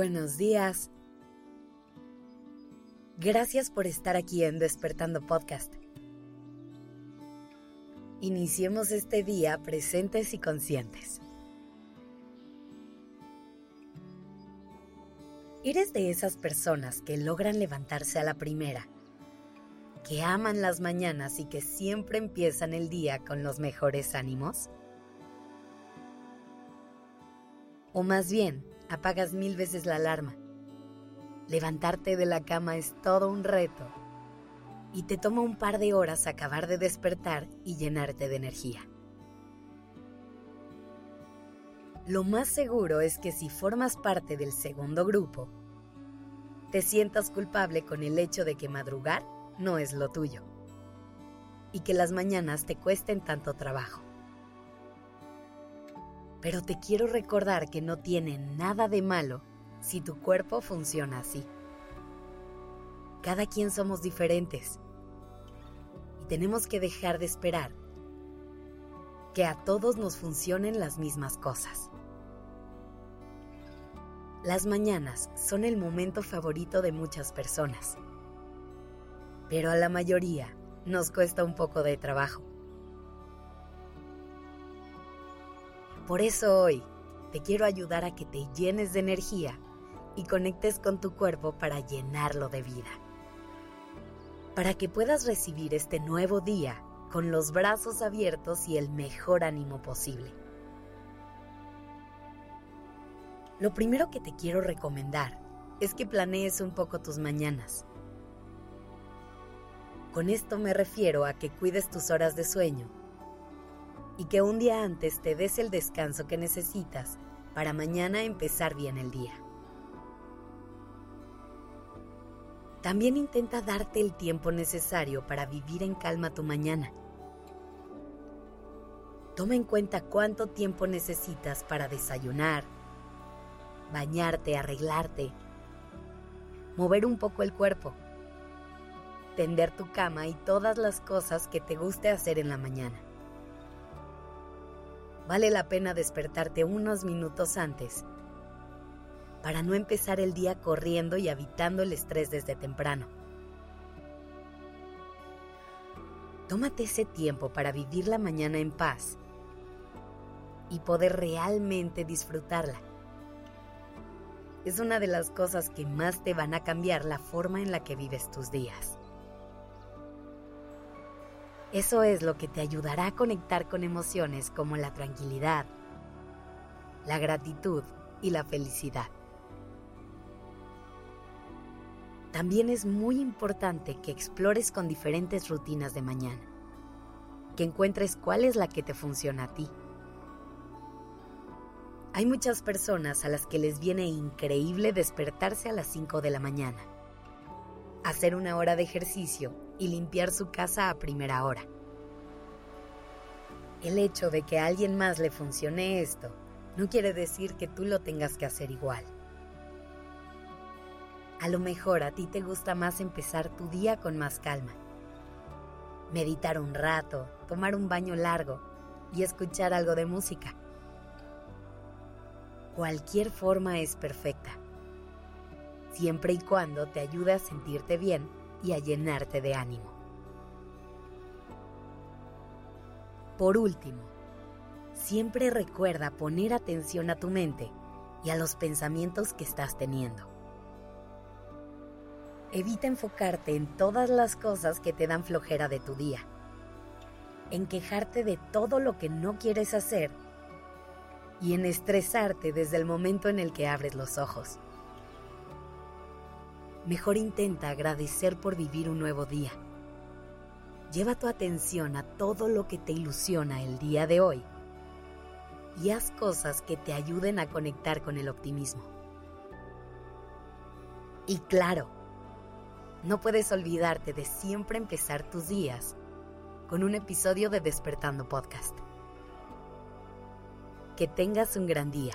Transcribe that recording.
Buenos días. Gracias por estar aquí en Despertando Podcast. Iniciemos este día presentes y conscientes. ¿Eres de esas personas que logran levantarse a la primera, que aman las mañanas y que siempre empiezan el día con los mejores ánimos? O más bien, apagas mil veces la alarma. Levantarte de la cama es todo un reto y te toma un par de horas acabar de despertar y llenarte de energía. Lo más seguro es que si formas parte del segundo grupo, te sientas culpable con el hecho de que madrugar no es lo tuyo y que las mañanas te cuesten tanto trabajo. Pero te quiero recordar que no tiene nada de malo si tu cuerpo funciona así. Cada quien somos diferentes y tenemos que dejar de esperar que a todos nos funcionen las mismas cosas. Las mañanas son el momento favorito de muchas personas, pero a la mayoría nos cuesta un poco de trabajo. Por eso hoy te quiero ayudar a que te llenes de energía y conectes con tu cuerpo para llenarlo de vida. Para que puedas recibir este nuevo día con los brazos abiertos y el mejor ánimo posible. Lo primero que te quiero recomendar es que planees un poco tus mañanas. Con esto me refiero a que cuides tus horas de sueño y que un día antes te des el descanso que necesitas para mañana empezar bien el día. También intenta darte el tiempo necesario para vivir en calma tu mañana. Toma en cuenta cuánto tiempo necesitas para desayunar, bañarte, arreglarte, mover un poco el cuerpo, tender tu cama y todas las cosas que te guste hacer en la mañana vale la pena despertarte unos minutos antes para no empezar el día corriendo y habitando el estrés desde temprano. Tómate ese tiempo para vivir la mañana en paz y poder realmente disfrutarla. Es una de las cosas que más te van a cambiar la forma en la que vives tus días. Eso es lo que te ayudará a conectar con emociones como la tranquilidad, la gratitud y la felicidad. También es muy importante que explores con diferentes rutinas de mañana, que encuentres cuál es la que te funciona a ti. Hay muchas personas a las que les viene increíble despertarse a las 5 de la mañana, hacer una hora de ejercicio y limpiar su casa a primera hora. El hecho de que a alguien más le funcione esto no quiere decir que tú lo tengas que hacer igual. A lo mejor a ti te gusta más empezar tu día con más calma. Meditar un rato, tomar un baño largo y escuchar algo de música. Cualquier forma es perfecta, siempre y cuando te ayude a sentirte bien y a llenarte de ánimo. Por último, siempre recuerda poner atención a tu mente y a los pensamientos que estás teniendo. Evita enfocarte en todas las cosas que te dan flojera de tu día, en quejarte de todo lo que no quieres hacer y en estresarte desde el momento en el que abres los ojos mejor intenta agradecer por vivir un nuevo día. Lleva tu atención a todo lo que te ilusiona el día de hoy y haz cosas que te ayuden a conectar con el optimismo. Y claro, no puedes olvidarte de siempre empezar tus días con un episodio de Despertando Podcast. Que tengas un gran día.